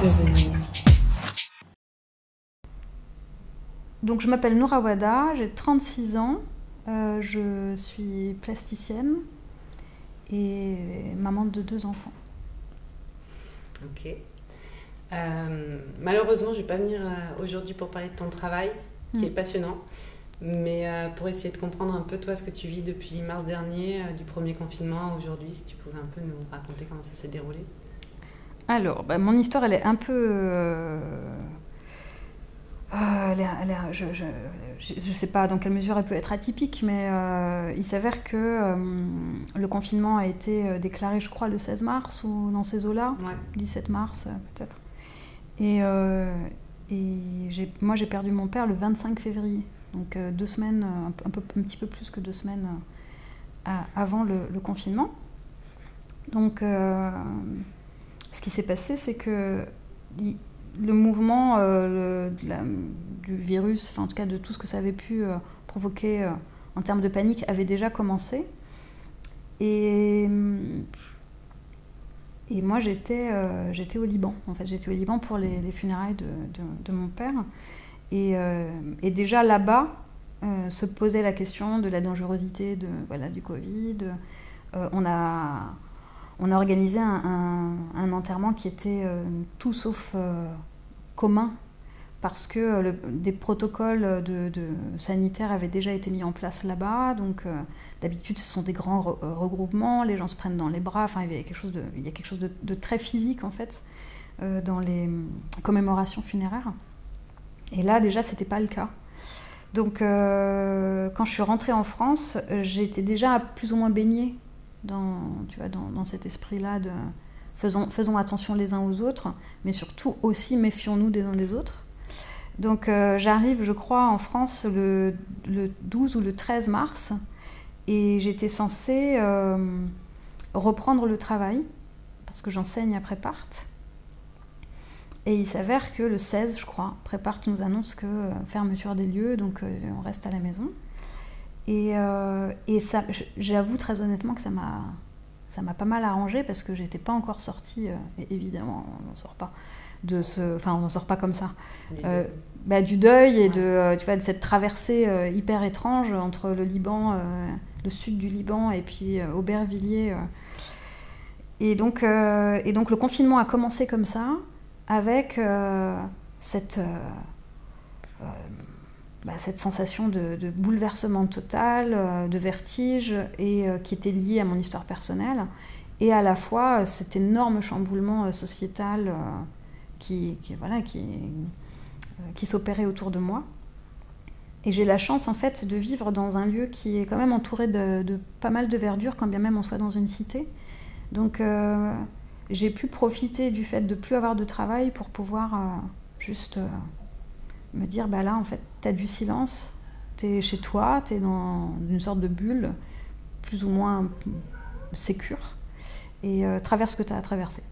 Devenir. Donc je m'appelle Noura Wada, j'ai 36 ans, euh, je suis plasticienne et maman de deux enfants. Ok. Euh, malheureusement, je ne vais pas venir euh, aujourd'hui pour parler de ton travail, qui est passionnant, mais euh, pour essayer de comprendre un peu toi ce que tu vis depuis mars dernier, du premier confinement à aujourd'hui, si tu pouvais un peu nous raconter comment ça s'est déroulé. Alors, bah, mon histoire, elle est un peu... euh, euh, elle est- elle est- je, je, je- je sais pas dans quelle mesure elle peut être atypique, mais euh, il s'avère que euh, le confinement a été déclaré, je crois, le 16 mars ou dans ces eaux-là. Ouais. 17 mars peut-être. Et, euh, moi j'ai perdu mon père le 25 février, donc deux semaines, un, peu- un, peu, un petit peu plus que deux semaines avant le, le confinement. Donc ce qui s'est passé c'est que le mouvement euh, du virus, en tout cas de tout ce que ça avait pu euh, provoquer euh, en termes de panique avait déjà commencé. Et moi, j'étais au Liban. En fait, j'étais au Liban pour les, les funérailles de, mon père. Et, déjà là-bas, se posait la question de la dangerosité du Covid. On, a, on a organisé un, enterrement qui était euh, tout sauf euh, commun parce que euh, des protocoles de, sanitaires avaient déjà été mis en place là-bas. Donc, D'habitude, ce sont des grands re- regroupements, les gens se prennent dans les bras. Enfin, il y a quelque chose de, très physique en fait dans les hum, commémorations funéraires. Et là, déjà, c'était pas le cas. Donc, quand je suis rentrée en France, j'étais déjà plus ou moins baignée dans, tu vois, dans, dans cet esprit-là de faisons, faisons attention les uns aux autres, mais surtout aussi méfions-nous des uns des autres. Donc, euh, j'arrive, je crois, en France le, le 12 ou le 13 mars et j'étais censée euh, reprendre le travail parce que j'enseigne à Prépart. Et il s'avère que le 16, je crois, Prépart nous annonce que euh, fermeture des lieux, donc on reste à la maison. Et, euh, et ça, j'avoue très honnêtement que ça m'a, ça m'a pas mal arrangé parce que j'étais pas encore sortie, euh, et évidemment, on n'en sort pas de ce, enfin, on n'en sort pas comme ça. Euh, bah, du deuil et de, tu vois, de cette traversée hyper étrange entre le Liban, le sud du Liban et puis Aubervilliers. Et, donc, et donc le confinement a commencé comme ça, avec cette, bah, cette sensation de, de bouleversement total, euh, de vertige, et euh, qui était liée à mon histoire personnelle, et à la fois euh, cet énorme chamboulement sociétal qui, qui, voilà, qui, qui s'opérait autour de moi. Et j'ai la chance en fait de vivre dans un lieu qui est quand même entouré de, pas mal de verdure, quand bien même on soit dans une cité. Donc j'ai pu profiter du fait de plus avoir de travail pour pouvoir juste me dire bah là en fait t'as du silence, t'es chez toi, t'es dans une sorte de bulle plus ou moins sécure et euh, traverse ce que t'as à traverser.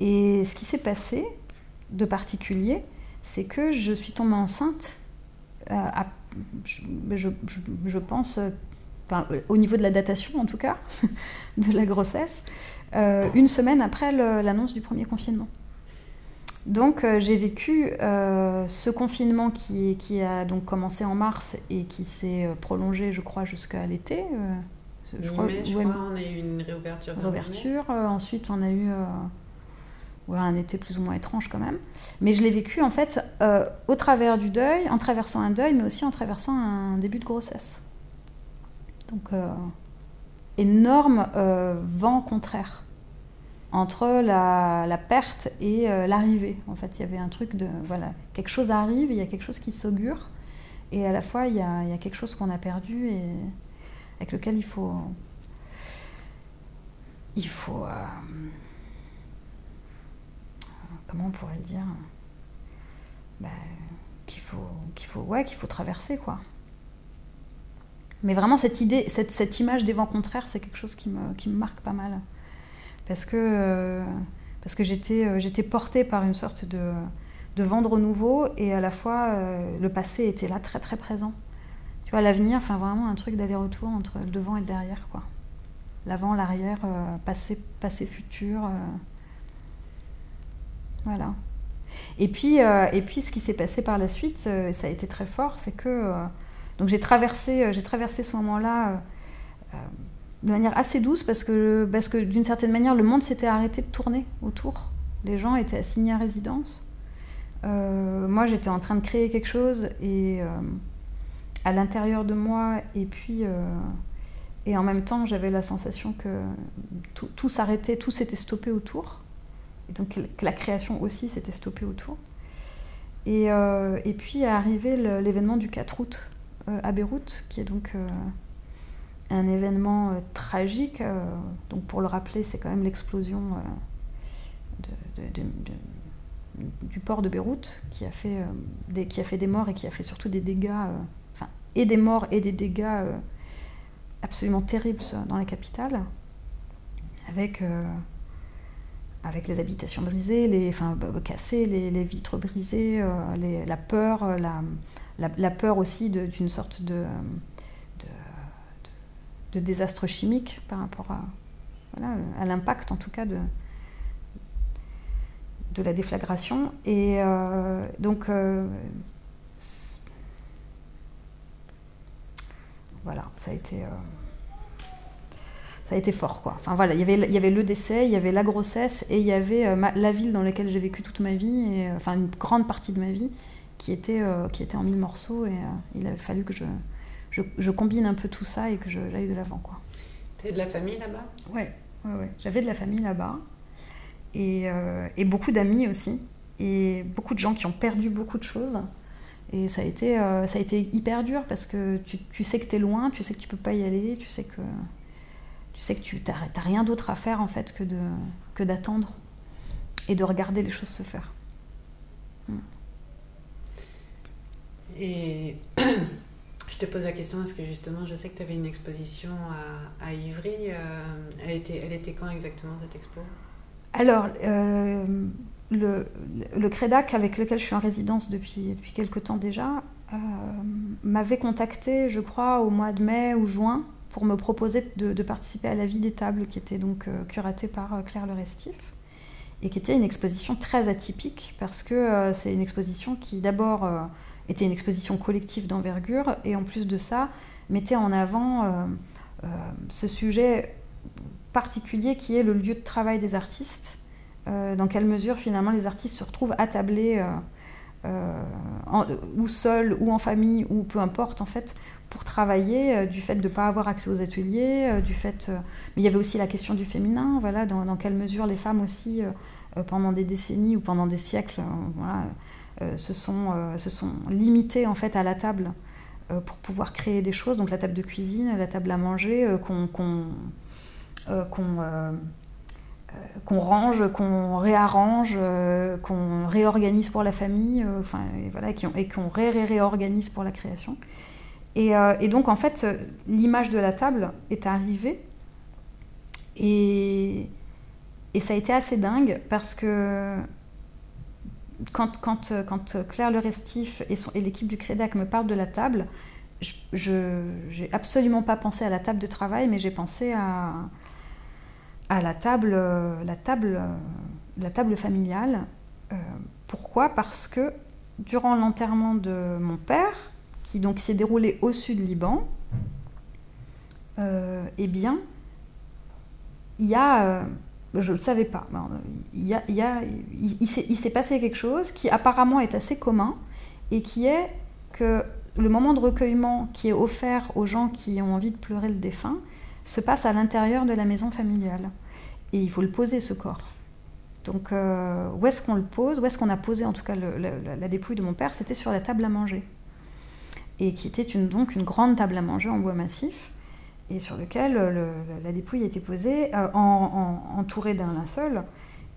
Et ce qui s'est passé de particulier, c'est que je suis tombée enceinte, euh, je, pense, euh, au niveau de la datation en tout cas, de la grossesse, une semaine après l'annonce du premier confinement. Donc euh, j'ai vécu euh, ce confinement qui, qui a donc commencé en mars et qui s'est euh, prolongé, je crois, jusqu'à l'été. euh, je crois- je ouais, crois on a eu une réouverture. Réouverture. ensuite, on a eu ouais, un été plus ou moins étrange quand même. Mais je l'ai vécu en fait au travers du deuil, en traversant un deuil, mais aussi en traversant un début de grossesse. Donc, énorme vent contraire entre la, la perte et euh, l'arrivée. En fait, il y avait un truc de. Voilà, quelque chose arrive, il y a quelque chose qui s'augure. Et à la fois, il y a, il y a quelque chose qu'on a perdu et avec lequel il faut il faut. euh, comment on pourrait le dire Ben, Qu'il faut, faut, ouais, qu'il faut traverser, quoi. Mais vraiment, cette idée, cette, cette image des vents contraires, c'est quelque chose qui me, qui me marque pas mal. Parce que, euh, parce que j'étais, euh, j'étais portée par une sorte de, de vent de renouveau et à la fois, euh, le passé était là, très très présent. Tu vois, l'avenir, enfin vraiment un truc d'aller-retour entre le devant et le derrière, quoi l'avant, l'arrière, passé, passé, futur. Voilà. Et puis, et puis ce qui s'est passé par la suite, ça a été très fort, c'est que donc j'ai traversé, j'ai traversé ce moment-là de manière assez douce parce que, parce que d'une certaine manière, le monde s'était arrêté de tourner autour. Les gens étaient assignés à résidence. Euh, moi, j'étais en train de créer quelque chose et euh, à l'intérieur de moi, et puis euh, et en même temps, j'avais la sensation que tout, tout s'arrêtait, tout s'était stoppé autour, et donc que la création aussi s'était stoppée autour. Et, et puis est arrivé l'événement du 4 août à Beyrouth, qui est donc un événement tragique. donc pour le rappeler, c'est quand même l'explosion de, du port de Beyrouth qui a, fait, euh, des, qui a fait des morts et qui a fait surtout des dégâts, euh, enfin, et des morts et des dégâts euh, absolument terribles dans la capitale, avec, avec les habitations brisées, les, enfin, cassées, les, les vitres brisées, la peur, la, la, peur aussi d'une sorte de, de, désastre chimique par rapport à, l'impact en tout cas de, la déflagration. Et euh, donc, euh, voilà, ça a été. Euh, a été fort, quoi. Enfin voilà, il y avait le décès, il y avait la grossesse et il y avait la ville dans laquelle j'ai vécu toute ma vie, enfin une grande partie de ma vie, qui était, qui était en mille morceaux et il avait fallu que je, je, je, combine un peu tout ça et que j'aille de l'avant. Tu de la famille là-bas? Ouais, ouais, ouais. J'avais de la famille là-bas. Euh, et, beaucoup d'amis aussi, et beaucoup de gens qui ont perdu beaucoup de choses. Et ça a été, euh, ça a été hyper dur parce que tu, tu sais que tu es loin, tu sais que tu peux pas y aller, tu sais que tu sais que tu n'as rien d'autre à faire en fait que de que d'attendre et de regarder les choses se faire. Hmm. Et te pose la question parce que justement, je sais que tu avais une exposition à, Ivry. Euh, elle, était, elle était quand exactement cette expo? Alors, euh, le, le, CREDAC avec lequel je suis en résidence depuis, depuis quelque temps déjà euh, m'avait contacté, je crois, au mois de mai ou juin pour me proposer de, participer à la vie des tables qui était donc curatée par Claire Le Restif et qui était une exposition très atypique parce que c'est une exposition qui d'abord était une exposition collective d'envergure et en plus de ça mettait en avant ce sujet particulier qui est le lieu de travail des artistes. Euh, dans quelle mesure finalement les artistes se retrouvent attablés euh, euh, ou seuls ou en famille ou peu importe en fait pour travailler du fait de ne pas avoir accès aux ateliers, du fait... mais il y avait aussi la question du féminin, voilà, dans, dans quelle mesure les femmes aussi pendant des décennies ou pendant des siècles voilà, se, sont, se sont limitées en fait à la table pour pouvoir créer des choses, donc la table de cuisine, la table à manger, qu'on euh, euh, euh, qu'on range, qu'on réarrange, qu'on réorganise pour la famille, enfin, et, voilà, et qu'on ré, ré, réorganise pour la création. Et, et donc, en fait, l'image de la table est arrivée. Et, et, ça a été assez dingue parce que quand, quand, quand Claire Le Restif et, et l'équipe du Crédac me parlent de la table, je n'ai absolument pas pensé à la table de travail, mais j'ai pensé à, à la table, euh, la table, euh, la table familiale. Euh, pourquoi? Parce que durant l'enterrement de mon père, qui donc s'est déroulé au sud Liban, eh bien, il y a, je ne le savais pas, il, s'est passé quelque chose qui apparemment est assez commun et qui est que le moment de recueillement qui est offert aux gens qui ont envie de pleurer le défunt se passe à l'intérieur de la maison familiale. Et il faut le poser ce corps. Donc euh, où est-ce qu'on le pose? Où est-ce qu'on a posé en tout cas la, dépouille de mon père? C'était sur la table à manger. Et qui était donc une grande table à manger en bois massif et sur lequel la dépouille était posée euh, en, entourée d'un linceul.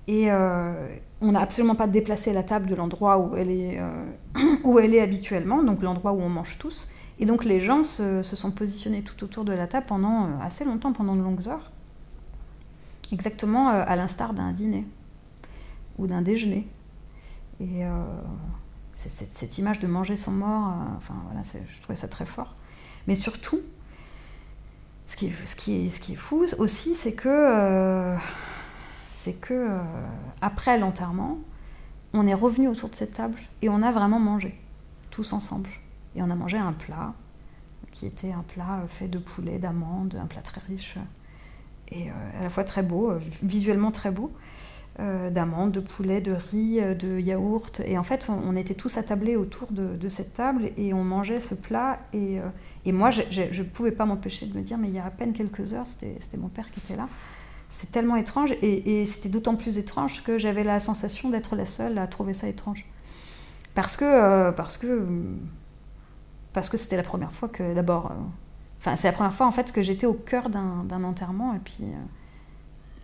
Et euh, on n'a absolument pas déplacé la table de l'endroit où, elle est, où elle est habituellement, donc l'endroit où on mange tous. Et donc les gens se, sont positionnés tout autour de la table pendant assez longtemps, pendant de longues heures. Exactement euh, à l'instar d'un dîner ou d'un déjeuner. Et euh, cette, image de manger son mort, euh, enfin voilà, je trouvais ça très fort. Mais surtout, ce qui est, fou aussi, c'est que, c'est que après l'enterrement, on est revenu autour de cette table et on a vraiment mangé, tous ensemble. Et on a mangé un plat qui était un plat fait de poulet, d'amandes, un plat très riche et à la fois très beau, visuellement très beau. Euh, d'amandes, de poulet, de riz, euh, de yaourt. Et en fait, on, était tous attablés autour de, cette table et on mangeait ce plat. Et, euh, et moi, je ne pouvais pas m'empêcher de me dire, mais il y a à peine quelques heures, c'était mon père qui était là. C'est tellement étrange. Et, et c'était d'autant plus étrange que j'avais la sensation d'être la seule à trouver ça étrange. Parce que parce que parce que c'était la première fois que d'abord enfin c'est la première fois en fait que j'étais au cœur d'un enterrement et puis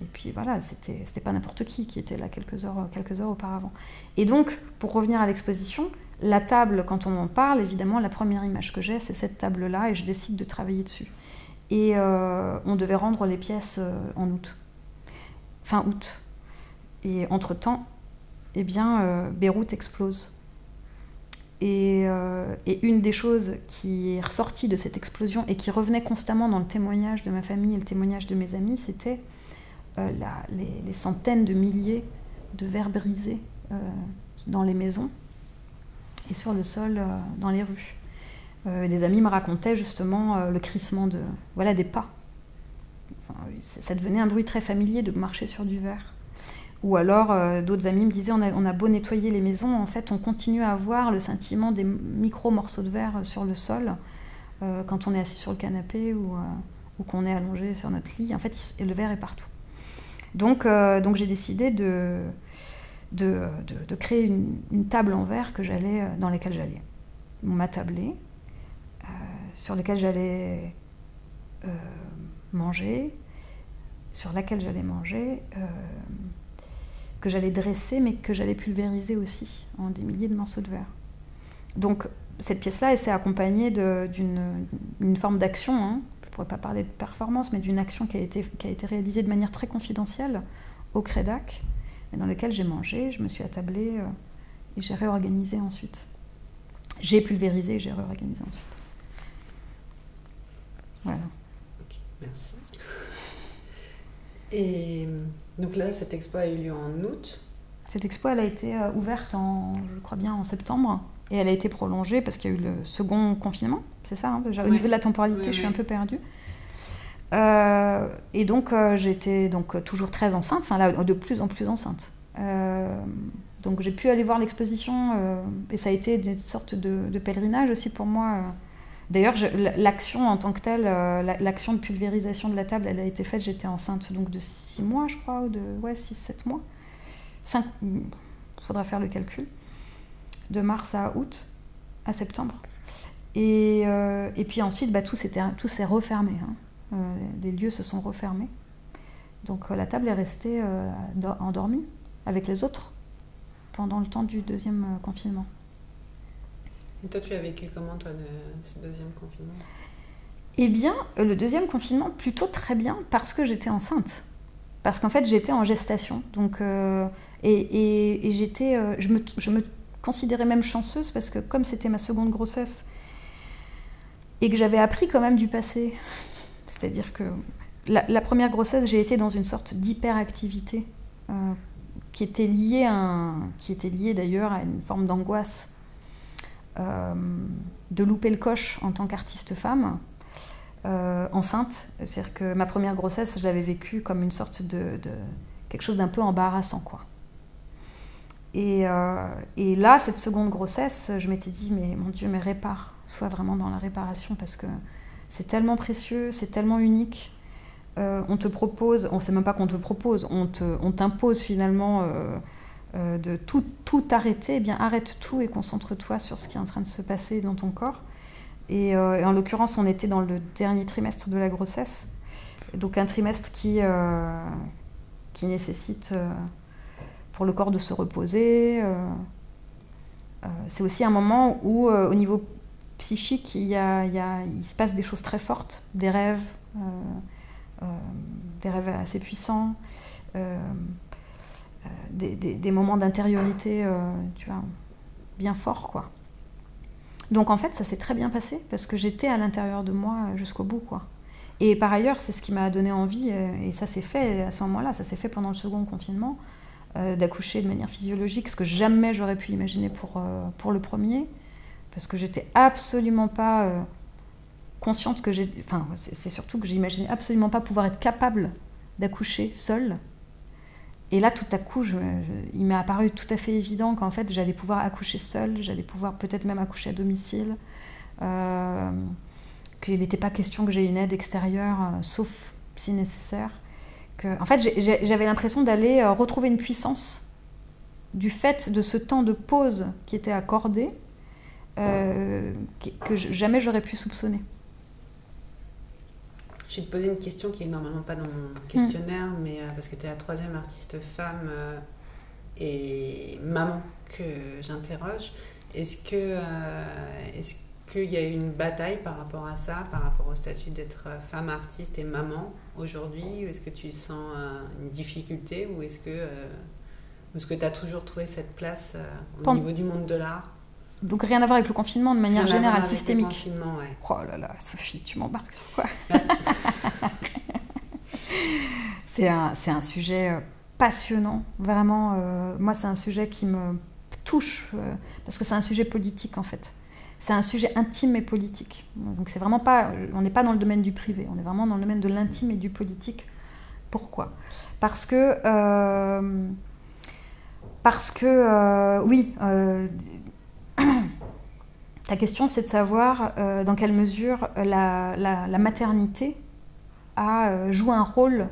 et puis voilà, c'était pas n'importe qui qui était là quelques heures, quelques heures auparavant. Et donc, pour revenir à l'exposition, la table, quand on en parle, évidemment, la première image que j'ai, c'est cette table-là, et je décide de travailler dessus. Et euh, on devait rendre les pièces euh, en août, fin août. Et entre-temps, eh bien, euh, Beyrouth explose. Et, et, une des choses qui est ressortie de cette explosion et qui revenait constamment dans le témoignage de ma famille et le témoignage de mes amis, c'était euh, les, centaines de milliers de verres brisés euh, dans les maisons et sur le sol euh, dans les rues. des amis me racontaient justement le crissement de, voilà, des pas. ça devenait un bruit très familier de marcher sur du verre. Ou alors d'autres amis me disaient on a, beau nettoyer les maisons, en fait on continue à avoir le sentiment des micro morceaux de verre sur le sol quand on est assis sur le canapé ou qu'on est allongé sur notre lit. En fait, le verre est partout. Donc, euh, donc j'ai décidé de, créer une, table en verre que euh, dans laquelle j'allais m'attabler, euh, sur laquelle j'allais manger, sur laquelle j'allais que j'allais dresser, mais que j'allais pulvériser aussi en des milliers de morceaux de verre. Cette pièce-là, elle s'est accompagnée d'une forme d'action. Hein, je ne pourrais pas parler de performance, mais d'une action qui a, été, qui a été réalisée de manière très confidentielle au Crédac, mais dans lequel j'ai mangé, je me suis attablée euh, et j'ai réorganisé ensuite. J'ai pulvérisé et j'ai réorganisé ensuite. Voilà. Ok, merci. Et donc là, cette expo a eu lieu en août Cette expo, elle a été euh, ouverte en, je crois bien, en septembre. Et elle a été prolongée parce qu'il y a eu le second confinement, c'est ça hein, Au niveau de la temporalité, je suis un peu perdue. Euh, et donc, euh, j'étais donc toujours très enceinte, enfin là, de plus en plus enceinte. Euh, donc, j'ai pu aller voir l'exposition et ça a été une sorte de, pèlerinage aussi pour moi. D'ailleurs, l'action en tant que telle, l'action de pulvérisation de la table, elle a été faite, j'étais enceinte donc de 6 mois, je crois, ou de ouais, 6-7 mois. 5, il faudra faire le calcul de mars à août, à septembre. Et, euh, et puis ensuite, bah, tout s'est refermé. Hein. Euh, les lieux se sont refermés. Donc euh, la table est restée endormie avec les autres pendant le temps du deuxième confinement. Et toi, tu as vécu comment, toi, ce deuxième confinement? Eh bien, le deuxième confinement, plutôt très bien, parce que j'étais enceinte. Parce qu'en fait, j'étais en gestation. Donc, et, et, j'étais, je, me, je me considérée même chanceuse parce que comme c'était ma seconde grossesse et que j'avais appris quand même du passé, c'est-à-dire que la, première grossesse, j'ai été dans une sorte d'hyperactivité euh, qui était liée, à qui était liée d'ailleurs à une forme d'angoisse euh, de louper le coche en tant qu'artiste femme. Euh, enceinte, c'est-à-dire que ma première grossesse, je l'avais vécue comme une sorte de, de quelque chose d'un peu embarrassant, quoi. Euh, et, là, cette seconde grossesse, je m'étais dit, mais mon Dieu, mais répare, sois vraiment dans la réparation parce que c'est tellement précieux, c'est tellement unique. Euh, on te propose, on ne sait même pas qu'on te propose, on t'impose on finalement euh, de tout, tout arrêter. Eh bien, arrête tout et concentre-toi sur ce qui est en train de se passer dans ton corps. Et, en l'occurrence, on était dans le dernier trimestre de la grossesse, donc un trimestre qui, qui nécessite pour le corps de se reposer. Euh, euh, c'est aussi un moment où, euh, au niveau psychique, il, y a, il, se passe des choses très fortes, des rêves, des rêves assez puissants, des, moments d'intériorité, bien forts, quoi. Donc en fait, ça s'est très bien passé parce que j'étais à l'intérieur de moi jusqu'au bout, quoi. Et par ailleurs, c'est ce qui m'a donné envie, et ça s'est fait à ce moment-là, ça s'est fait pendant le second confinement, d'accoucher de manière physiologique, ce que jamais j'aurais pu imaginer pour, pour le premier, parce que j'étais absolument pas consciente que j'ai. Enfin, c'est surtout que j'imaginais absolument pas pouvoir être capable d'accoucher seule. Et là, tout à coup, il m'est apparu tout à fait évident qu'en fait, j'allais pouvoir accoucher seule, j'allais pouvoir peut-être même accoucher à domicile, euh, qu'il n'était pas question que j'ai une aide extérieure, euh, sauf si nécessaire. En fait, j'avais l'impression d'aller euh, retrouver une puissance du fait de ce temps de pause qui était accordé, que jamais j'aurais pu soupçonner. Je vais te poser une question qui est normalement pas dans mon questionnaire, mm. mais euh, parce que tu es la troisième artiste femme euh, et maman que j'interroge. Est-ce que euh, est-ce qu'il y a eu une bataille par rapport à ça, par rapport au statut d'être femme artiste et maman? Aujourd'hui Est-ce que tu sens une difficulté ou est-ce que est-ce que tu as toujours trouvé cette place au niveau du monde de l'art? Donc rien à voir avec le confinement de manière générale, systémique. Oh là là, Sophie, tu m'embarques sur quoi? C'est un, un, sujet euh, passionnant, vraiment. Euh, moi, c'est un sujet qui me touche, euh, parce que c'est un sujet politique en fait. C'est un sujet intime et politique. Donc c'est vraiment pas, on n'est pas dans le domaine du privé, on est vraiment dans le domaine de l'intime et du politique. Pourquoi? Parce que, parce que, oui ta question, c'est de savoir euh, dans quelle mesure la, la, maternité a euh, joué un rôle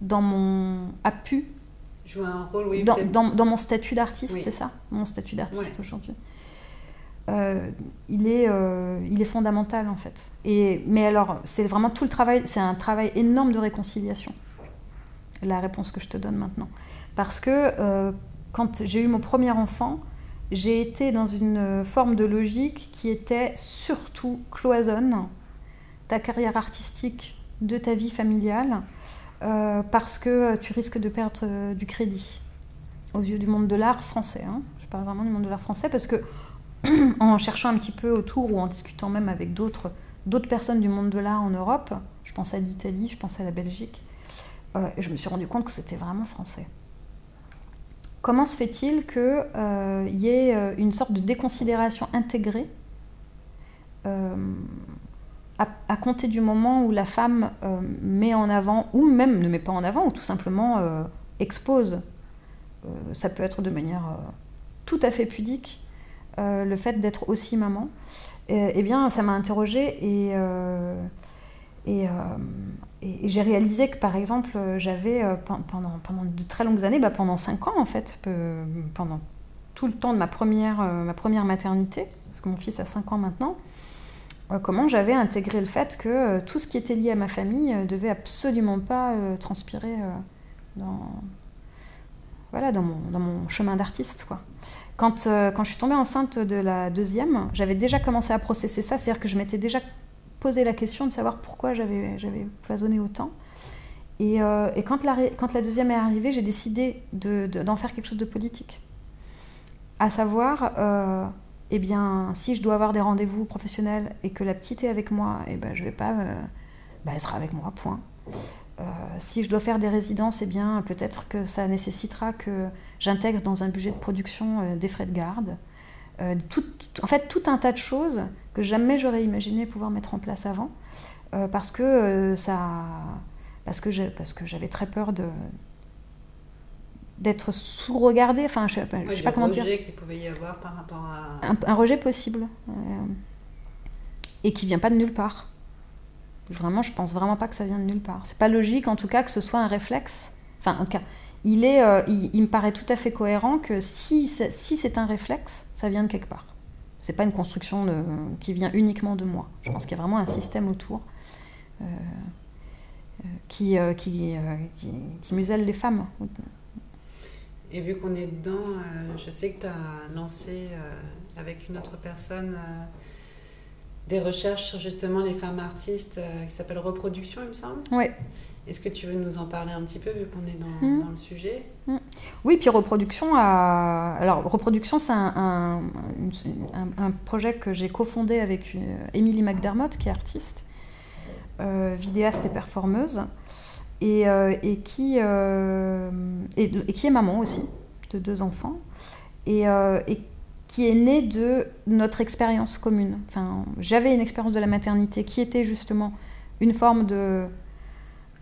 dans mon. a pu. Jouer un rôle, oui. Dans, dans, dans mon statut d'artiste, c'est ça? Mon statut d'artiste aujourd'hui. Euh, il, est, il est fondamental en fait. Et, mais alors, c'est vraiment tout le travail, c'est un travail énorme de réconciliation, la réponse que je te donne maintenant. Parce que quand j'ai eu mon premier enfant, j'ai été dans une forme de logique qui était surtout cloisonne ta carrière artistique de ta vie familiale euh, parce que tu risques de perdre euh, du crédit aux yeux du monde de l'art français. Hein. Je parle vraiment du monde de l'art français parce que en cherchant un petit peu autour ou en discutant même avec d'autres personnes du monde de l'art en Europe, je pense à l'Italie, je pense à la Belgique, euh, je me suis rendu compte que c'était vraiment français. Comment se fait-il qu'il euh, y ait euh, une sorte de déconsidération intégrée à, compter du moment où la femme met en avant, ou même ne met pas en avant, ou tout simplement expose, ça peut être de manière tout à fait pudique, le fait d'être aussi maman, eh bien ça m'a interrogée et et, et, j'ai réalisé que, par exemple, j'avais euh, pendant, pendant de très longues années, bah pendant 5 ans en fait, pendant tout le temps de ma première, euh, ma première maternité, parce que mon fils a 5 ans maintenant, euh, comment j'avais intégré le fait que tout ce qui était lié à ma famille devait absolument pas transpirer dans, voilà, dans, mon, dans mon chemin d'artiste. Quoi. Quand, quand je suis tombée enceinte de la deuxième, j'avais déjà commencé à processer ça, c'est-à-dire que je m'étais déjà poser la question de savoir pourquoi j'avais, j'avais cloisonné autant. Et, euh, et, quand, la, quand la deuxième est arrivée, j'ai décidé de, d'en faire quelque chose de politique. À savoir, euh, eh bien, si je dois avoir des rendez-vous professionnels et que la petite est avec moi, eh ben, je vais pas, euh, bah, elle sera avec moi, point. Si je dois faire des résidences, eh bien, peut-être que ça nécessitera que j'intègre dans un budget de production des frais de garde. tout, en fait, tout un tas de choses que jamais j'aurais imaginé pouvoir mettre en place avant, euh, parce que euh, ça, parce que parce que j'avais très peur de d'être sous-regardée. Enfin, je sais pas, sais pas comment dire. qu'il pouvait y avoir par rapport à un, rejet possible euh, et qui vient pas de nulle part. Vraiment, je pense vraiment pas que ça vient de nulle part. C'est pas logique, en tout cas, que ce soit un réflexe. Enfin, en tout cas, il est, il, me paraît tout à fait cohérent que si, si c'est un réflexe, ça vient de quelque part. C'est pas une construction qui vient uniquement de moi. Je pense qu'il y a vraiment un système autour euh, euh, qui, euh, qui, qui, muselle les femmes. Et vu qu'on est dedans, je sais que tu as lancé avec une autre personne des recherches sur justement les femmes artistes qui s'appelle Reproduction, il me semble. Oui. Est-ce que tu veux nous en parler un petit peu vu qu'on est dans, hmm. le sujet? Hmm. Oui, puis reproduction a... Alors reproduction, c'est un, un, projet que j'ai cofondé avec euh, Emily McDermott, qui est artiste, euh, vidéaste et performeuse. et, et qui, et, qui est maman aussi de deux enfants et, et qui est née de notre expérience commune. Enfin, j'avais une expérience de la maternité qui était justement une forme de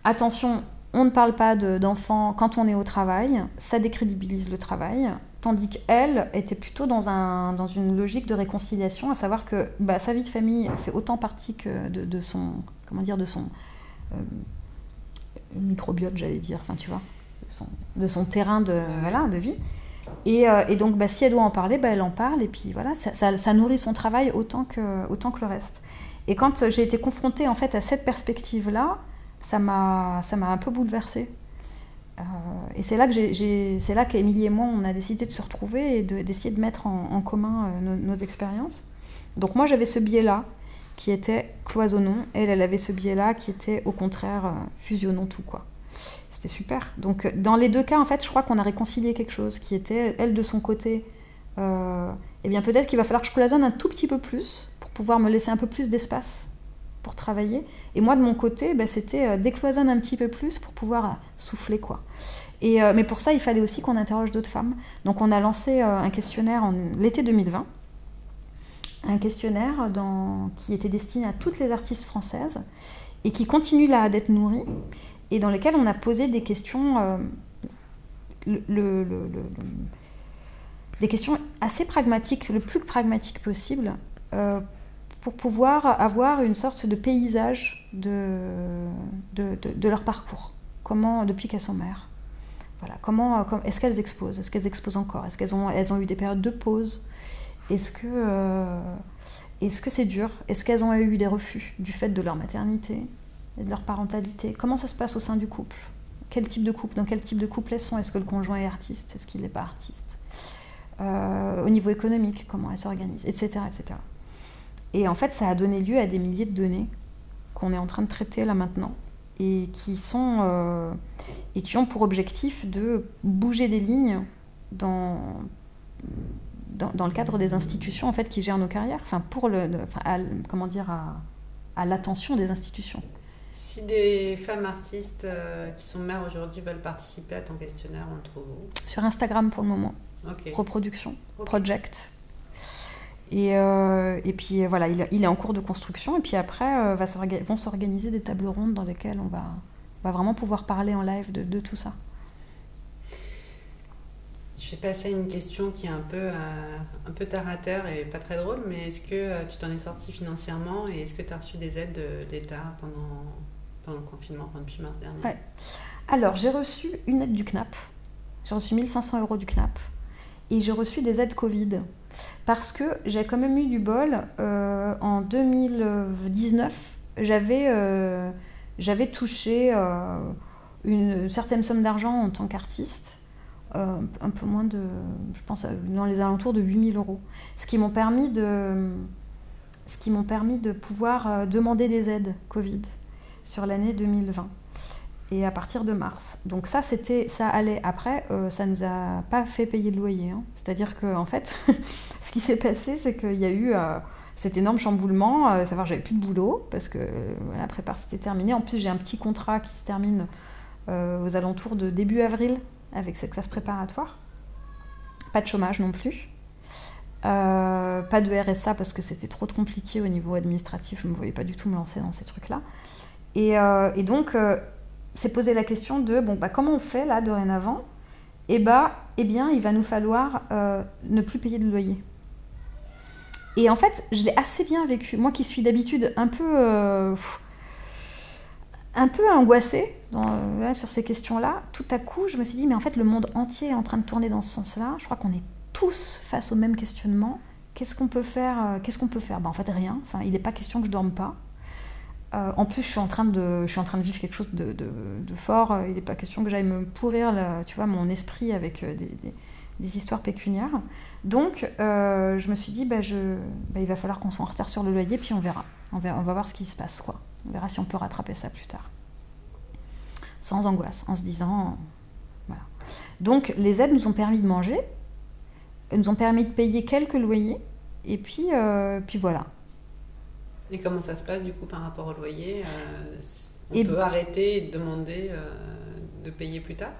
attention, on ne parle pas d'enfants quand on est au travail, ça décrédibilise le travail, tandis qu'elle était plutôt dans, un, dans une logique de réconciliation, à savoir que bah, sa vie de famille fait autant partie que de, son, comment dire, de son euh, microbiote, j'allais dire, enfin tu vois, de son, terrain de, voilà, de vie. Et, euh, et, donc, bah, si elle doit en parler, bah, elle en parle, et puis voilà, ça, nourrit son travail autant que, le reste. Et quand j'ai été confrontée en fait à cette perspective-là, ça m'a un peu bouleversée. Euh, et c'est là que et moi on a décidé de se retrouver et d'essayer de, mettre en, commun euh, nos, expériences. Donc moi j'avais ce biais-là qui était cloisonnons, elle elle avait ce biais-là qui était au contraire euh, fusionnons tout quoi. C'était super. Donc dans les deux cas en fait je crois qu'on a réconcilié quelque chose qui était elle de son côté. eh bien peut-être qu'il va falloir que je cloisonne un tout petit peu plus pour pouvoir me laisser un peu plus d'espace pour travailler. Et moi, de mon côté, bah, c'était euh, décloisonner un petit peu plus pour pouvoir euh, souffler. quoi. Et, euh, mais pour ça, il fallait aussi qu'on interroge d'autres femmes. Donc on a lancé un questionnaire en l'été 2020, un questionnaire qui était destiné à toutes les artistes françaises et qui continue là d'être nourri, et dans lequel on a posé des questions... le, des questions assez pragmatiques, le plus pragmatique possible, pour pouvoir avoir une sorte de paysage de, de, leur parcours, comment, depuis qu'elles sont mères. Voilà, comment, est-ce qu'elles exposent? Est-ce qu'elles exposent encore? Est-ce qu'elles ont, elles ont eu des périodes de pause? Est-ce que euh, est-ce que c'est dur? Est-ce qu'elles ont eu des refus du fait de leur maternité? Et de leur parentalité Comment ça se passe au sein du couple? Quel type de couple? Dans quel type de couple elles sont? Est-ce que le conjoint est artiste? Est-ce qu'il n'est pas artiste? Euh, Au niveau économique, comment elles s'organisent Etc. etc. Et en fait, ça a donné lieu à des milliers de données qu'on est en train de traiter là maintenant et qui sont euh, et qui ont pour objectif de bouger des lignes dans, dans, le cadre des institutions en fait qui gèrent nos carrières, enfin pour le, comment dire à, à l'attention des institutions. Si des femmes artistes euh, qui sont mères aujourd'hui veulent participer à ton questionnaire, on le trouve où? Sur Instagram pour le moment. Reproduction, project, et, euh, et puis voilà, il, il, est en cours de construction. Et puis après, euh, va vont s'organiser des tables rondes dans lesquelles on va, va vraiment pouvoir parler en live de, de, tout ça. Je vais passer à une question qui est un peu, euh, un peu à terre et pas très drôle, mais est-ce que tu t'en es sorti financièrement et est-ce que tu as reçu des aides d'État pendant, pendant le confinement, depuis mars dernier? Ouais. Alors, j'ai reçu une aide du CNAP. J'ai reçu 1500 euros du CNAP et j'ai reçu des aides Covid. Parce que j'ai quand même eu du bol. Euh, en 2019, j'avais euh, touché euh, une certaine somme d'argent en tant qu'artiste. Un peu moins de, je pense, dans les alentours de 8000 euros. Ce qui m'ont permis de, ce qui m'ont permis de pouvoir demander des aides Covid sur l'année 2020 et à partir de mars. Donc ça, c'était, ça allait. Après, euh, ça nous a pas fait payer de loyer. Hein. C'est-à-dire que en fait, ce qui s'est passé, c'est qu'il y a eu euh, cet énorme chamboulement. Euh, savoir, j'avais plus de boulot parce que la prépa c'était terminé. En plus, j'ai un petit contrat qui se termine aux alentours de début avril avec cette classe préparatoire. Pas de chômage non plus. pas de RSA parce que c'était trop compliqué au niveau administratif. Je ne me voyais pas du tout me lancer dans ces trucs-là. Et, et donc s'est posé la question de bon, bah, comment on fait là dorénavant? Eh bah, eh bien, il va nous falloir euh, ne plus payer de loyer. Et en fait, je l'ai assez bien vécu. Moi qui suis d'habitude un peu, euh, un peu angoissée sur ces questions-là, tout à coup, je me suis dit, mais en fait, le monde entier est en train de tourner dans ce sens-là. Je crois qu'on est tous face au même questionnement. Qu'est-ce qu'on peut faire euh, Qu'est-ce qu'on peut faire? Bah, En fait, rien. Enfin, il n'est pas question que je dorme pas. Euh, en plus, je suis, en train de, je suis en train de vivre quelque chose de, fort. Il n'est pas question que j'aille me pourrir tu vois, mon esprit avec euh, des, histoires pécuniaires. Donc, euh, je me suis dit, bah, je, bah, il va falloir qu'on soit en retard sur le loyer, puis on verra. On, va voir ce qui se passe. Quoi. On verra si on peut rattraper ça plus tard. Sans angoisse, en se disant... Voilà. Donc, les aides nous ont permis de manger, nous ont permis de payer quelques loyers, et puis, puis voilà. Et comment ça se passe du coup par rapport au loyer euh, On peut arrêter et demander de payer plus tard?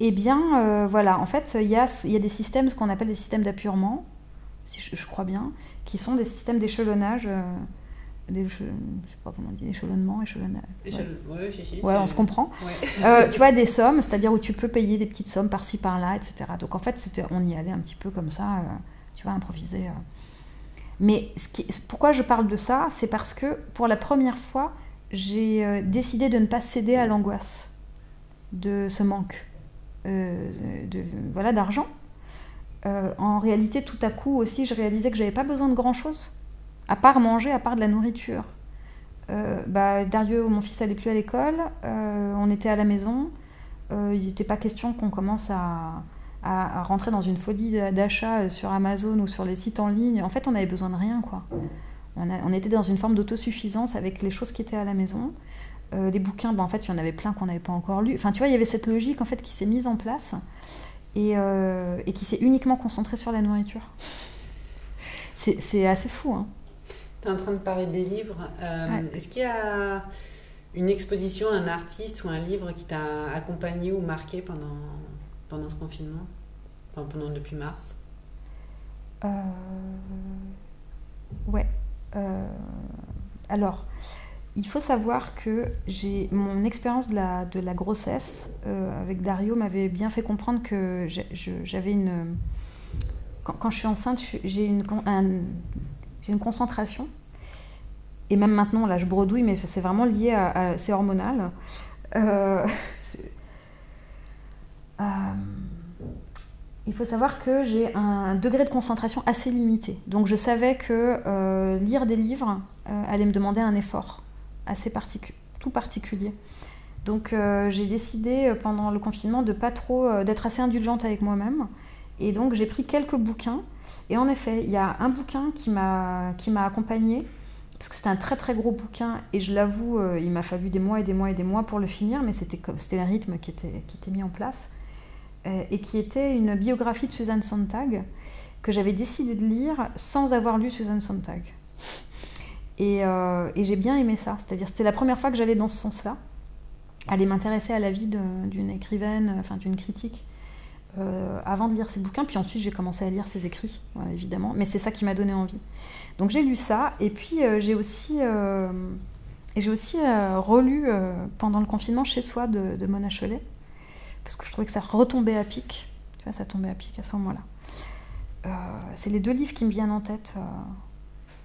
Eh bien, voilà, en fait, il y a, y a des systèmes, ce qu'on appelle des systèmes d'appurement, si je, crois bien, qui sont des systèmes d'échelonnage des, je sais pas comment on dit, échelonnement, échelonnage. Ouais, si, si, ouais on se comprend. Euh, tu vois, des sommes, c'est-à-dire où tu peux payer des petites sommes par-ci, par-là, etc. Donc en fait, c'était, on y allait un petit peu comme ça, euh, tu vois, improviser. Euh. Mais ce qui, pourquoi je parle de ça, c'est parce que pour la première fois, j'ai décidé de ne pas céder à l'angoisse de ce manque de, voilà, d'argent. en réalité, tout à coup aussi, je réalisais que j'avais pas besoin de grand-chose à part manger, à part de la nourriture. Euh, bah, Dario, mon fils, n'allait plus à l'école, euh, on était à la maison, euh, il n'était pas question qu'on commence à, à, rentrer dans une folie d'achat sur Amazon ou sur les sites en ligne. En fait, on n'avait besoin de rien, quoi. On, était dans une forme d'autosuffisance avec les choses qui étaient à la maison. les bouquins, bah, en fait, il y en avait plein qu'on n'avait pas encore lus. Enfin, tu vois, il y avait cette logique en fait qui s'est mise en place et, et qui s'est uniquement concentrée sur la nourriture. C'est assez fou, hein en train de parler des livres. Euh, est-ce qu'il y a une exposition, un artiste ou un livre qui t'a accompagné ou marqué pendant, pendant ce confinement? Enfin, pendant depuis mars? Euh... Ouais. Euh, alors, il faut savoir que j'ai mon expérience de la, de la grossesse euh, avec Dario m'avait bien fait comprendre que j'avais une... Quand, je suis enceinte, j'ai une, un, j'ai une concentration. Et même maintenant, là, je bredouille, mais c'est vraiment lié à, c'est hormonal. Euh, euh, il faut savoir que j'ai un degré de concentration assez limité. Donc je savais que euh, lire des livres allait me demander un effort assez particulier, tout particulier. Donc j'ai décidé pendant le confinement de pas trop d'être assez indulgente avec moi-même. Et donc j'ai pris quelques bouquins. Et en effet, il y a un bouquin qui m'a accompagnée parce que c'était un très très gros bouquin et je l'avoue, euh, il m'a fallu des mois et des mois et des mois pour le finir, mais c'était le rythme qui était, qui était mis en place euh, et qui était une biographie de Suzanne Sontag que j'avais décidé de lire sans avoir lu Suzanne Sontag. Et, euh, et j'ai bien aimé ça, c'est-à-dire c'était la première fois que j'allais dans ce sens-là, aller m'intéresser à la vie d'une écrivaine, enfin d'une critique. Avant de lire ses bouquins, puis ensuite j'ai commencé à lire ses écrits, évidemment, mais c'est ça qui m'a donné envie. Donc j'ai lu ça, et puis euh, j'ai aussi, euh, j'ai aussi euh, relu pendant le confinement Chez soi de, Mona Cholet, parce que je trouvais que ça retombait à pic. Tu vois, ça tombait à pic à ce moment-là. c'est les deux livres qui me viennent en tête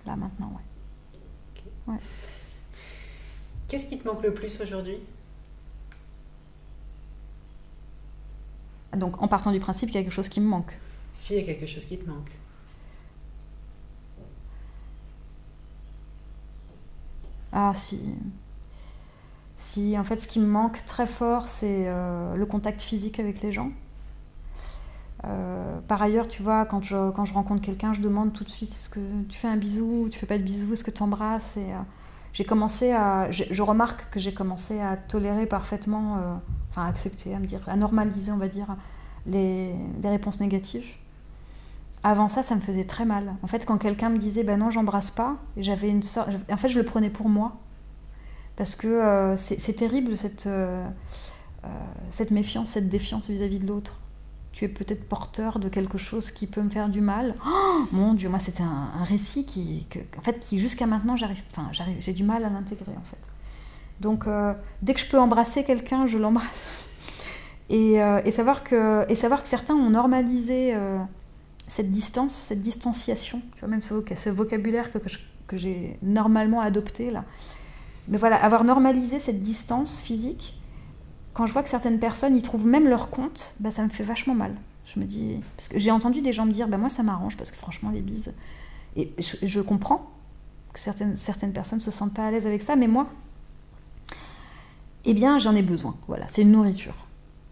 là maintenant, ouais. ouais. Qu'est-ce qui te manque le plus aujourd'hui? Donc en partant du principe qu'il y a quelque chose qui me manque. S'il y a quelque chose qui te manque. Ah si. Si, en fait, ce qui me manque très fort, c'est euh, le contact physique avec les gens. Euh, par ailleurs, tu vois, quand je, quand je rencontre quelqu'un, je demande tout de suite est-ce que tu fais un bisou ou tu fais pas de bisou Est-ce que tu embrasses Et euh, j'ai commencé à. Je, remarque que j'ai commencé à tolérer parfaitement, enfin, à accepter, à me dire, à normaliser, on va dire, les, les réponses négatives. Avant ça, ça me faisait très mal. En fait, quand quelqu'un me disait ben non, j'embrasse pas, j'avais une sorte. En fait, je le prenais pour moi. Parce que euh, c'est terrible cette, euh, euh, cette méfiance, cette défiance vis-à-vis de l'autre. Tu es peut-être porteur de quelque chose qui peut me faire du mal. Oh, mon Dieu, moi, c'était un, récit qui, en fait, qui jusqu'à maintenant, j'arrive, enfin, j'ai du mal à l'intégrer, en fait. Donc, dès que je peux embrasser quelqu'un, je l'embrasse. Et, et, savoir que, et savoir que certains ont normalisé cette distance, cette distanciation, tu vois, même ce, vocabulaire que, que j'ai normalement adopté là. Mais voilà, avoir normalisé cette distance physique, quand je vois que certaines personnes y trouvent même leur compte, bah, ça me fait vachement mal. Je me dis. Parce que j'ai entendu des gens me dire, bah, moi ça m'arrange, parce que franchement, les bises. Et je, comprends que certaines, certaines personnes se sentent pas à l'aise avec ça, mais moi, eh bien, j'en ai besoin. Voilà, c'est une nourriture.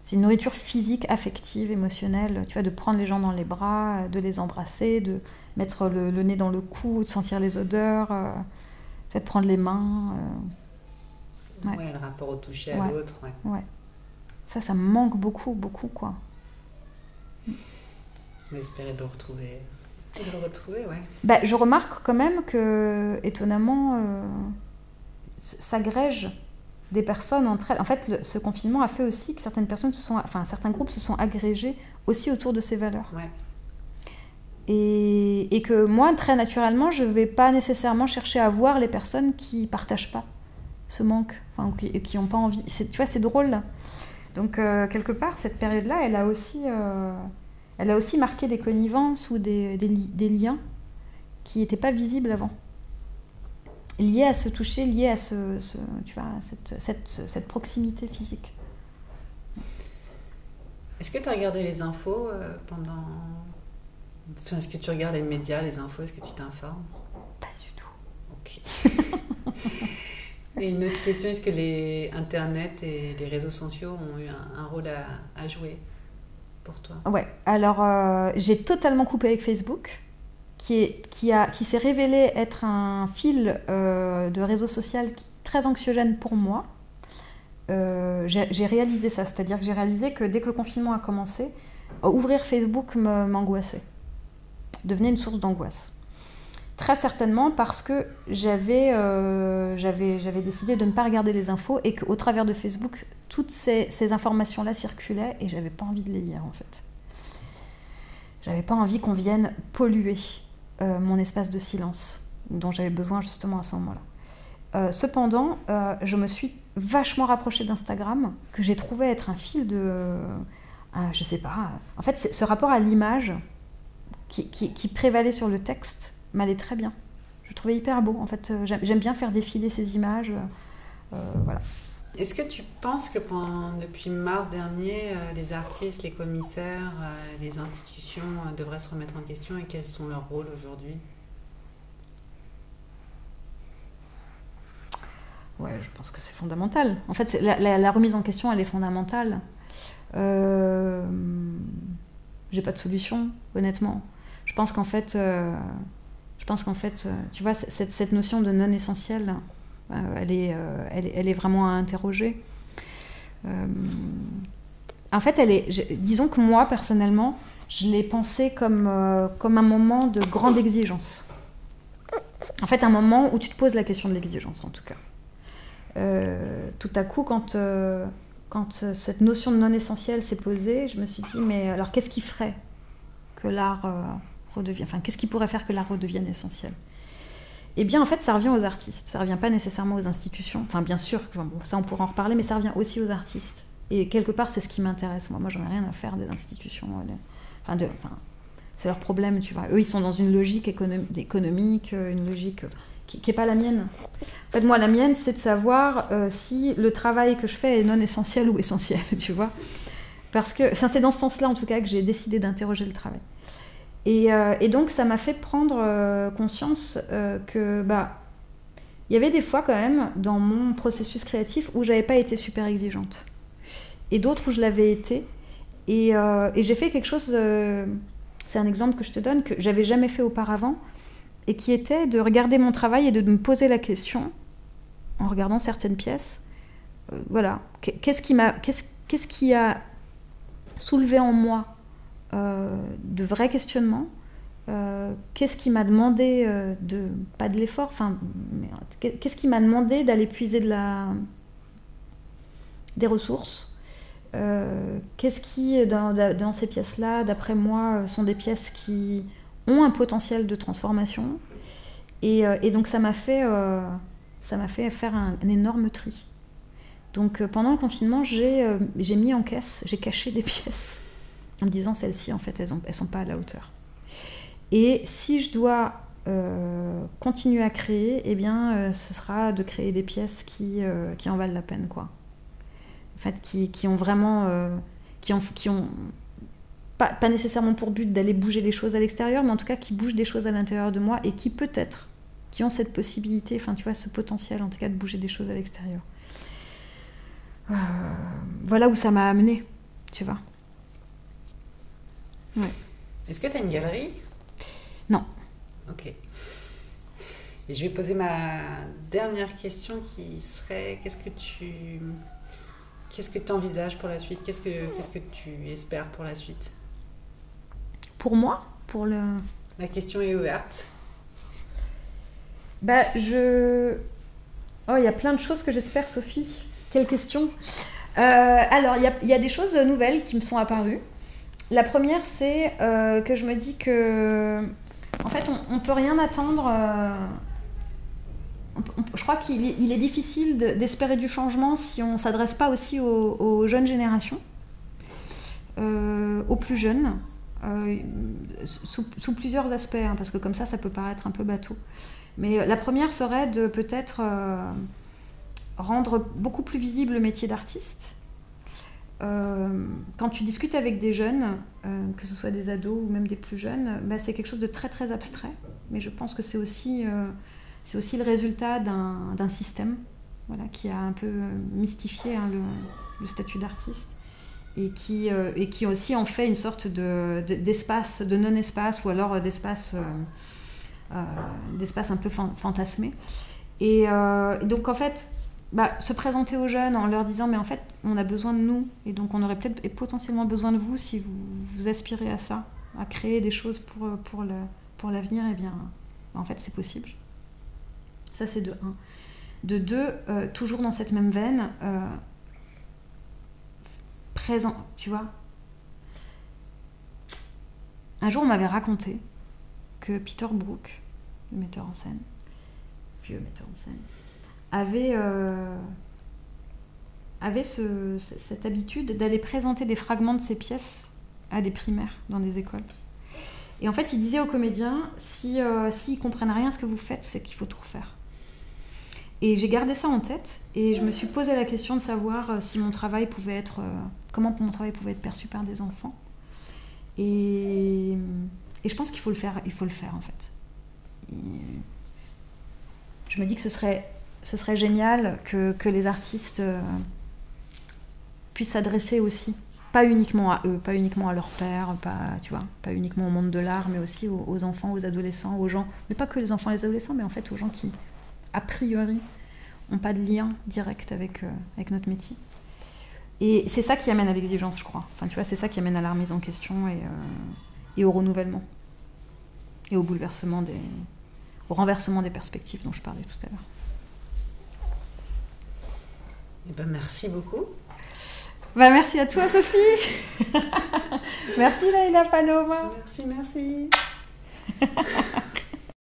C'est une nourriture physique, affective, émotionnelle. Tu vois, de prendre les gens dans les bras, de les embrasser, de mettre le, nez dans le cou, de sentir les odeurs, euh, de prendre les mains. Euh. Ouais. le rapport au toucher à l'autre. Ouais. ouais. Ça, ça me manque beaucoup, beaucoup, quoi. On espérer de le retrouver. De le retrouver, ouais. Bah, je remarque quand même que, étonnamment, euh, s'agrège des personnes entre elles. En fait, ce confinement a fait aussi que certaines personnes se sont, enfin, certains groupes se sont agrégés aussi autour de ces valeurs. Et, et, que moi, très naturellement, je ne vais pas nécessairement chercher à voir les personnes qui partagent pas ce manque, enfin, qui n'ont pas envie. Tu vois, c'est drôle. Là. Donc, euh, quelque part, cette période-là, elle a aussi, euh, elle a aussi marqué des connivences ou des, des, des liens qui n'étaient pas visibles avant lié à se toucher, lié à ce, tu vois, cette, cette, cette, proximité physique. Est-ce que tu as regardé les infos euh, pendant. Enfin, est-ce que tu regardes les médias, les infos Est-ce que tu t'informes? Pas du tout. Ok. et une autre question est-ce que les Internet et les réseaux sociaux ont eu un, rôle à, à, jouer pour toi? Ouais, alors euh, j'ai totalement coupé avec Facebook qui, est, qui, a, qui s'est révélé être un fil euh, de réseau social très anxiogène pour moi. Euh, j'ai réalisé ça, c'est-à-dire que j'ai réalisé que dès que le confinement a commencé, ouvrir Facebook m'angoissait, devenait une source d'angoisse. Très certainement parce que j'avais euh, j'avais décidé de ne pas regarder les infos et qu'au travers de Facebook, toutes ces, ces informations-là circulaient et j'avais pas envie de les lire en fait. J'avais pas envie qu'on vienne polluer euh, mon espace de silence dont j'avais besoin justement à ce moment-là. Euh, cependant, euh, je me suis vachement rapprochée d'Instagram, que j'ai trouvé être un fil de... je sais pas. En fait, ce rapport à l'image qui, qui, prévalait sur le texte m'allait très bien. Je trouvais hyper beau. En fait, j'aime bien faire défiler ces images. voilà. Est-ce que tu penses que depuis mars dernier, euh, les artistes, les commissaires, euh, les institutions euh, devraient se remettre en question et quels sont leurs rôles aujourd'hui? Ouais, je pense que c'est fondamental. En fait, la, remise en question, elle est fondamentale. J'ai pas de solution, honnêtement. Je pense qu'en fait, je pense qu'en fait, tu vois, cette, cette notion de non essentiel, elle, est, euh, elle, elle, est vraiment à interroger. Euh, en fait, elle est, disons que moi, personnellement, je l'ai pensé comme, comme un moment de grande exigence. En fait, un moment où tu te poses la question de l'exigence, en tout cas. tout à coup, quand, quand cette notion de non essentiel s'est posée, je me suis dit, mais alors qu'est-ce qui ferait que l'art redevienne, enfin, qu'est-ce qui pourrait faire que l'art redevienne essentiel? Eh bien, en fait, ça revient aux artistes. Ça revient pas nécessairement aux institutions. Enfin, bien sûr, ça on pourra en reparler, mais ça revient aussi aux artistes. Et quelque part, c'est ce qui m'intéresse. Moi, moi, j'en ai rien à faire des institutions. Euh, enfin, c'est leur problème, tu vois. Eux, ils sont dans une logique économique, euh, une logique euh, qui n'est pas la mienne. En fait, moi, la mienne, c'est de savoir si le travail que je fais est non essentiel ou essentiel, tu vois. Parce que c'est dans ce sens-là, en tout cas, que j'ai décidé d'interroger le travail. Euh, et, donc ça m'a fait prendre euh, conscience euh, que bah il y avait des fois quand même dans mon processus créatif où j'avais pas été super exigeante. Et d'autres où je l'avais été. Et, j'ai fait quelque chose c'est un exemple que je te donne que j'avais jamais fait auparavant et qui était de regarder mon travail et de me poser la question en regardant certaines pièces voilà qu'est-ce qui m'a qu'est-ce qui a soulevé en moi de vrais questionnements. Euh, qu'est-ce qui m'a demandé euh, de pas de l'effort enfin qu'est-ce qui m'a demandé d'aller puiser de la des ressources? Qu'est-ce qui dans, dans ces pièces là d'après moi sont des pièces qui ont un potentiel de transformation? Et, et donc ça m'a fait ça m'a fait faire un, un, énorme tri. Donc pendant le confinement j'ai j'ai mis en caisse j'ai caché des pièces en me disant celles-ci, en fait, elles ne sont pas à la hauteur. Et si je dois euh, continuer à créer, eh bien, euh, ce sera de créer des pièces qui, euh, qui en valent la peine, quoi. En fait, qui, qui ont vraiment... qui ont, qui ont pas, pas nécessairement pour but d'aller bouger les choses à l'extérieur, mais en tout cas qui bougent des choses à l'intérieur de moi et qui peut-être, qui ont cette possibilité, enfin tu vois, ce potentiel en tout cas de bouger des choses à l'extérieur. voilà où ça m'a amené, tu vois. Est-ce que tu as une galerie? Non. Ok. Et je vais poser ma dernière question qui serait qu'est-ce que tu qu'est-ce que tu envisages pour la suite? Qu'est-ce que qu'est-ce que tu espères pour la suite? Pour moi? Pour le La question est ouverte. Bah je Oh, il y a plein de choses que j'espère Sophie. quelle question? Alors, il y, a des choses nouvelles qui me sont apparues. La première, c'est que je me dis que, en fait, on ne peut rien attendre je crois qu'il est, difficile d'espérer du changement si on ne s'adresse pas aussi aux, jeunes générations, euh, aux plus jeunes, euh, sous, plusieurs aspects, hein, parce que comme ça, ça peut paraître un peu bateau. Mais la première serait de peut-être euh, rendre beaucoup plus visible le métier d'artiste. Quand tu discutes avec des jeunes, que ce soit des ados ou même des plus jeunes, bah, c'est quelque chose de très très abstrait. Mais je pense que c'est aussi aussi le résultat d'un système voilà, qui a un peu mystifié hein, le, statut d'artiste et qui, euh, et qui aussi en fait une sorte d'espace, de, non-espace ou alors d'espace euh, euh, d'espace un peu fantasmé. Et, donc en fait, bah, se présenter aux jeunes en leur disant mais en fait on a besoin de nous et donc on aurait peut-être potentiellement besoin de vous si vous, vous aspirez à ça, à créer des choses pour, pour, le, pour l'avenir, et eh bien en fait c'est possible. Ça, c'est de 1. De 2, euh, toujours dans cette même veine, euh, présent, tu vois. Un jour, on m'avait raconté que Peter Brook, le metteur en scène, vieux metteur en scène, avait, euh, avait cette habitude d'aller présenter des fragments de ses pièces à des primaires dans des écoles. Et en fait, il disait aux comédiens, si s'ils comprennent rien à ce que vous faites, c'est qu'il faut tout refaire. Et j'ai gardé ça en tête et je me suis posé la question de savoir euh, si mon travail pouvait être. Euh, comment mon travail pouvait être perçu par des enfants. Et, et je pense qu'il faut le faire, il faut le faire en fait. je me dis que ce serait, ce serait génial que, les artistes euh, puissent s'adresser aussi, pas uniquement à eux, pas uniquement à leur père, pas, tu vois, pas uniquement au monde de l'art, mais aussi aux, enfants, aux adolescents, aux gens, mais pas que les enfants et les adolescents, mais en fait aux gens qui, a priori, n'ont pas de lien direct avec, euh, avec notre métier. Et c'est ça qui amène à l'exigence, je crois. Enfin, tu vois, c'est ça qui amène à la remise en question et, euh, et au renouvellement. Et au bouleversement des. au renversement des perspectives dont je parlais tout à l'heure. Eh ben, merci beaucoup. Bah, merci à toi, Sophie. merci, Laila Paloma. Merci, merci.